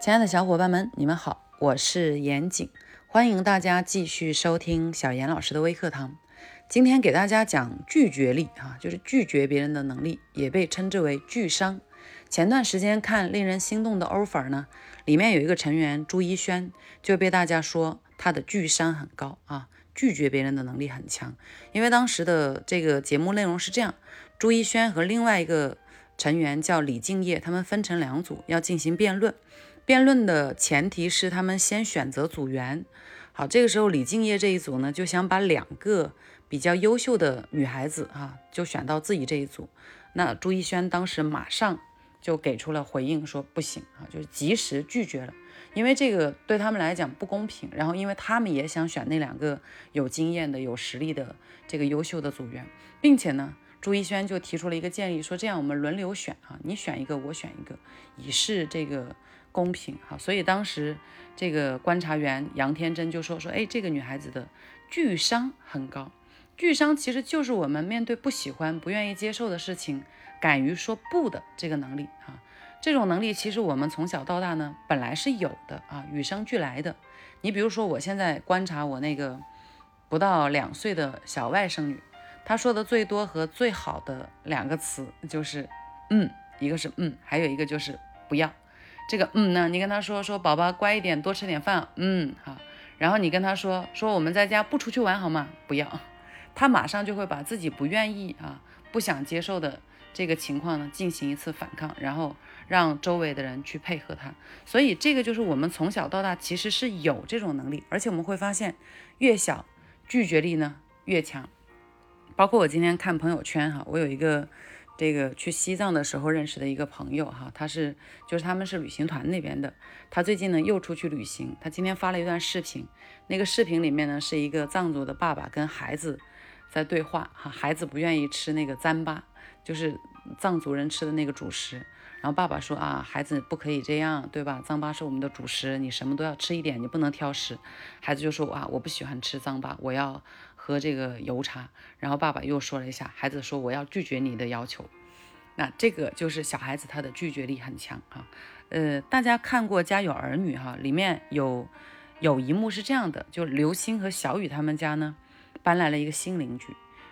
亲爱的小伙伴们，你们好，我是严谨，欢迎大家继续收听小严老师的微课堂。今天给大家讲拒绝力啊，就是拒绝别人的能力，也被称之为拒商。前段时间看令人心动的 offer 呢，里面有一个成员朱一轩就被大家说他的拒商很高啊，拒绝别人的能力很强。因为当时的这个节目内容是这样，朱一轩和另外一个成员叫李敬业，他们分成两组要进行辩论。辩论的前提是他们先选择组员。好，这个时候李敬业这一组呢，就想把两个比较优秀的女孩子哈，就选到自己这一组。那朱一轩当时马上就给出了回应，说不行啊，就是及时拒绝了，因为这个对他们来讲不公平。然后，因为他们也想选那两个有经验的、有实力的这个优秀的组员，并且呢，朱一轩就提出了一个建议，说这样我们轮流选啊，你选一个，我选一个，以示这个。公平哈，所以当时这个观察员杨天真就说说，哎，这个女孩子的拒商很高，拒商其实就是我们面对不喜欢、不愿意接受的事情，敢于说不的这个能力啊。这种能力其实我们从小到大呢本来是有的啊，与生俱来的。你比如说，我现在观察我那个不到两岁的小外甥女，她说的最多和最好的两个词就是嗯，一个是嗯，还有一个就是不要。这个嗯呢，你跟他说说宝宝乖一点，多吃点饭，嗯好。然后你跟他说说我们在家不出去玩好吗？不要，他马上就会把自己不愿意啊、不想接受的这个情况呢进行一次反抗，然后让周围的人去配合他。所以这个就是我们从小到大其实是有这种能力，而且我们会发现越小拒绝力呢越强。包括我今天看朋友圈哈，我有一个。这个去西藏的时候认识的一个朋友哈，他是就是他们是旅行团那边的，他最近呢又出去旅行，他今天发了一段视频，那个视频里面呢是一个藏族的爸爸跟孩子在对话哈，孩子不愿意吃那个糌粑，就是藏族人吃的那个主食，然后爸爸说啊，孩子不可以这样，对吧？糌粑是我们的主食，你什么都要吃一点，你不能挑食。孩子就说啊，我不喜欢吃糌粑，我要。喝这个油茶，然后爸爸又说了一下，孩子说我要拒绝你的要求，那这个就是小孩子他的拒绝力很强哈。呃，大家看过《家有儿女》哈，里面有有一幕是这样的，就刘星和小雨他们家呢搬来了一个新邻居，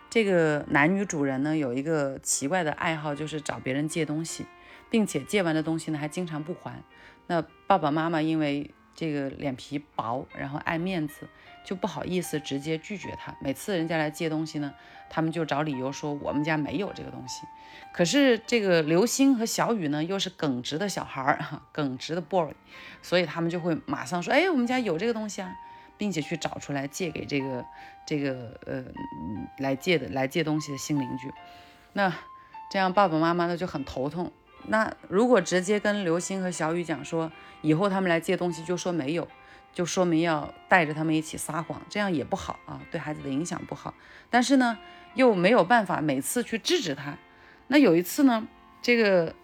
这个男女主人呢有一个奇怪的爱好，就是找别人借东西，并且借完的东西呢还经常不还。那爸爸妈妈因为这个脸皮薄，然后爱面子，就不好意思直接拒绝他。每次人家来借东西呢，他们就找理由说我们家没有这个东西。可是这个刘星和小雨呢，又是耿直的小孩儿哈，耿直的 boy，所以他们就会马上说，哎，我们家有这个东西啊，并且去找出来借给这个这个呃来借的来借东西的新邻居。那这样爸爸妈妈呢就很头痛。那如果直接跟刘星和小雨讲说，以后他们来借东西就说没有，就说明要带着他们一起撒谎，这样也不好啊，对孩子的影响不好。但是呢，又没有办法每次去制止他。那有一次呢，这个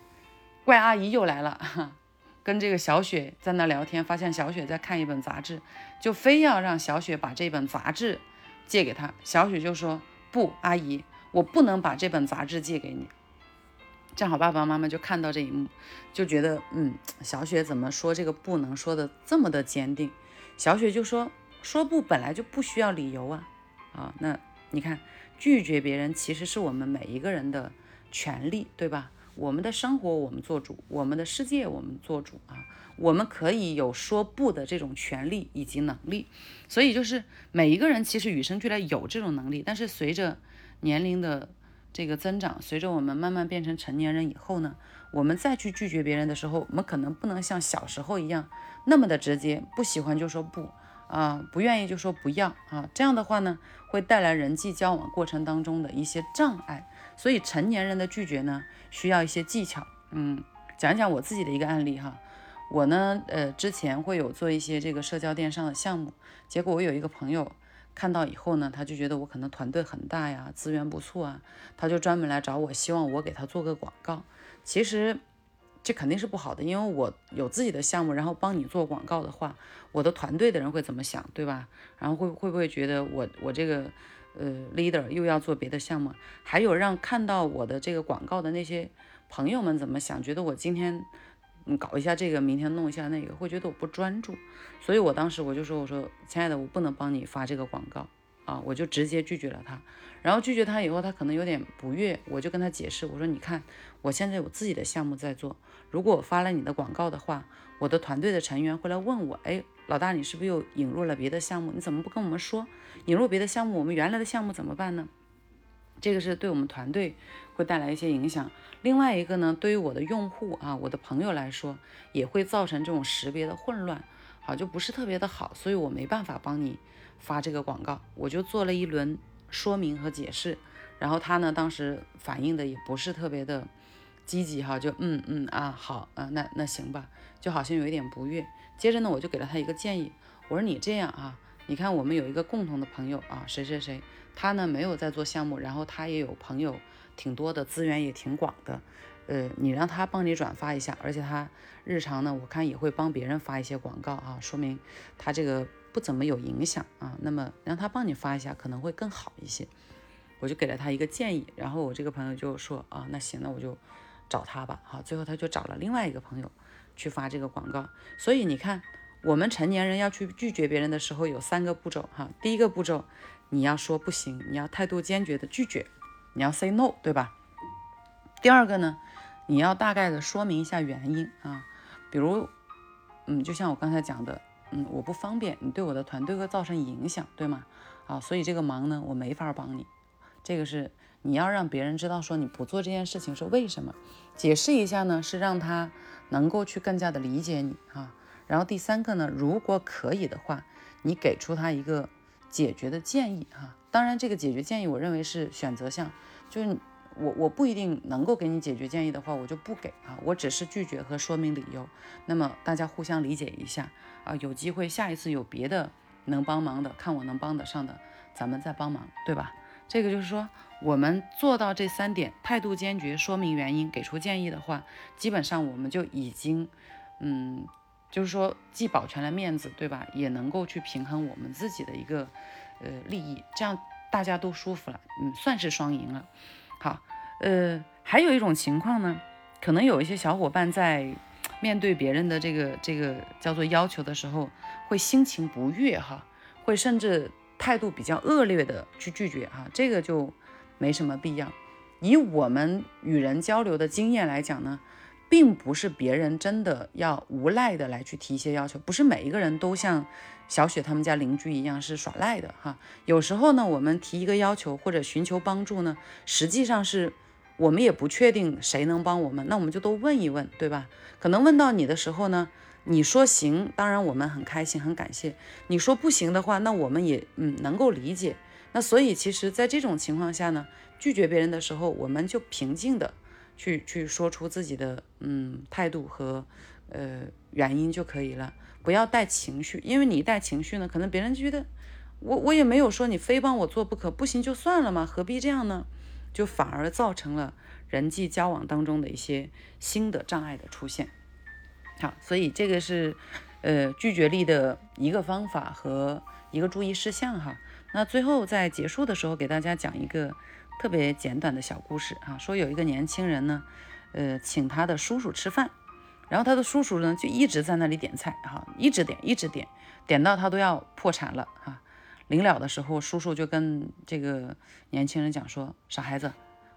怪阿姨又来了，跟这个小雪在那聊天，发现小雪在看一本杂志，就非要让小雪把这本杂志借给他。小雪就说：“不，阿姨，我不能把这本杂志借给你。”正好爸爸妈妈就看到这一幕，就觉得，嗯，小雪怎么说这个不能说的这么的坚定？小雪就说，说不本来就不需要理由啊，啊，那你看，拒绝别人其实是我们每一个人的权利，对吧？我们的生活我们做主，我们的世界我们做主啊，我们可以有说不的这种权利以及能力，所以就是每一个人其实与生俱来有这种能力，但是随着年龄的。这个增长，随着我们慢慢变成成年人以后呢，我们再去拒绝别人的时候，我们可能不能像小时候一样那么的直接，不喜欢就说不啊，不愿意就说不要啊，这样的话呢，会带来人际交往过程当中的一些障碍。所以成年人的拒绝呢，需要一些技巧。嗯，讲讲我自己的一个案例哈，我呢，呃，之前会有做一些这个社交电商的项目，结果我有一个朋友。看到以后呢，他就觉得我可能团队很大呀，资源不错啊，他就专门来找我，希望我给他做个广告。其实这肯定是不好的，因为我有自己的项目，然后帮你做广告的话，我的团队的人会怎么想，对吧？然后会会不会觉得我我这个呃 leader 又要做别的项目？还有让看到我的这个广告的那些朋友们怎么想？觉得我今天嗯搞一下这个，明天弄一下那个，会觉得我不专注。所以我当时我就说，我说亲爱的，我不能帮你发这个广告啊，我就直接拒绝了他。然后拒绝他以后，他可能有点不悦，我就跟他解释，我说你看，我现在有自己的项目在做，如果我发了你的广告的话，我的团队的成员会来问我，哎，老大你是不是又引入了别的项目？你怎么不跟我们说？引入别的项目，我们原来的项目怎么办呢？这个是对我们团队会带来一些影响。另外一个呢，对于我的用户啊，我的朋友来说，也会造成这种识别的混乱，好就不是特别的好，所以我没办法帮你发这个广告。我就做了一轮说明和解释，然后他呢，当时反应的也不是特别的积极哈，就嗯嗯啊好啊，那那行吧，就好像有一点不悦。接着呢，我就给了他一个建议，我说你这样啊，你看我们有一个共同的朋友啊，谁谁谁。他呢没有在做项目，然后他也有朋友挺多的，资源也挺广的。呃，你让他帮你转发一下，而且他日常呢，我看也会帮别人发一些广告啊，说明他这个不怎么有影响啊。那么让他帮你发一下可能会更好一些。我就给了他一个建议，然后我这个朋友就说啊，那行，那我就找他吧。好，最后他就找了另外一个朋友去发这个广告。所以你看，我们成年人要去拒绝别人的时候有三个步骤哈。第一个步骤。你要说不行，你要态度坚决的拒绝，你要 say no，对吧？第二个呢，你要大概的说明一下原因啊，比如，嗯，就像我刚才讲的，嗯，我不方便，你对我的团队会造成影响，对吗？啊，所以这个忙呢，我没法帮你。这个是你要让别人知道说你不做这件事情是为什么，解释一下呢，是让他能够去更加的理解你啊。然后第三个呢，如果可以的话，你给出他一个。解决的建议哈，当然这个解决建议我认为是选择项，就是我我不一定能够给你解决建议的话，我就不给啊，我只是拒绝和说明理由。那么大家互相理解一下啊，有机会下一次有别的能帮忙的，看我能帮得上的，咱们再帮忙，对吧？这个就是说我们做到这三点，态度坚决，说明原因，给出建议的话，基本上我们就已经嗯。就是说，既保全了面子，对吧？也能够去平衡我们自己的一个呃利益，这样大家都舒服了，嗯，算是双赢了。好，呃，还有一种情况呢，可能有一些小伙伴在面对别人的这个这个叫做要求的时候，会心情不悦哈，会甚至态度比较恶劣的去拒绝哈，这个就没什么必要。以我们与人交流的经验来讲呢。并不是别人真的要无赖的来去提一些要求，不是每一个人都像小雪他们家邻居一样是耍赖的哈。有时候呢，我们提一个要求或者寻求帮助呢，实际上是我们也不确定谁能帮我们，那我们就都问一问，对吧？可能问到你的时候呢，你说行，当然我们很开心很感谢。你说不行的话，那我们也嗯能够理解。那所以其实，在这种情况下呢，拒绝别人的时候，我们就平静的。去去说出自己的嗯态度和呃原因就可以了，不要带情绪，因为你带情绪呢，可能别人觉得我我也没有说你非帮我做不可，不行就算了嘛，何必这样呢？就反而造成了人际交往当中的一些新的障碍的出现。好，所以这个是呃拒绝力的一个方法和一个注意事项哈。那最后在结束的时候给大家讲一个。特别简短的小故事啊，说有一个年轻人呢，呃，请他的叔叔吃饭，然后他的叔叔呢就一直在那里点菜哈，一直点，一直点，点到他都要破产了哈。临了的时候，叔叔就跟这个年轻人讲说：“傻孩子，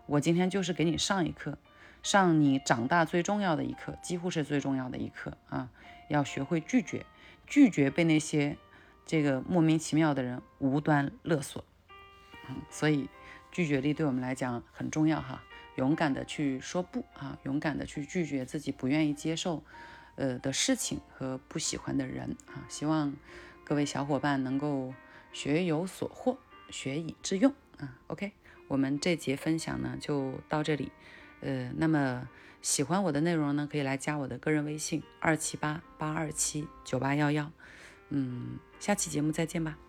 我今天就是给你上一课，上你长大最重要的一课，几乎是最重要的一课啊，要学会拒绝，拒绝被那些这个莫名其妙的人无端勒索。”嗯，所以。拒绝力对我们来讲很重要哈，勇敢的去说不啊，勇敢的去拒绝自己不愿意接受呃的事情和不喜欢的人啊。希望各位小伙伴能够学有所获，学以致用啊。OK，我们这节分享呢就到这里。呃，那么喜欢我的内容呢，可以来加我的个人微信二七八八二七九八幺幺。嗯，下期节目再见吧。